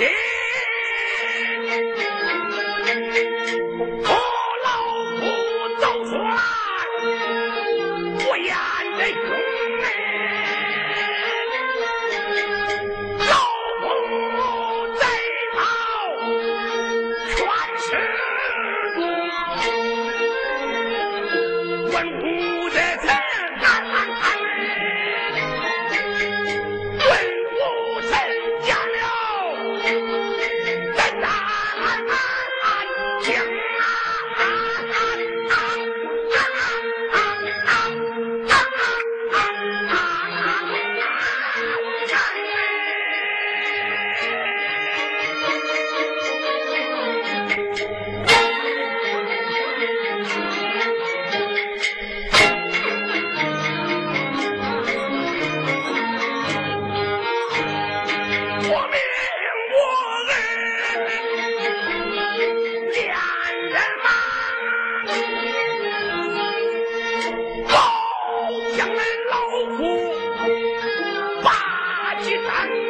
¿Qué? 来老虎把鸡蛋。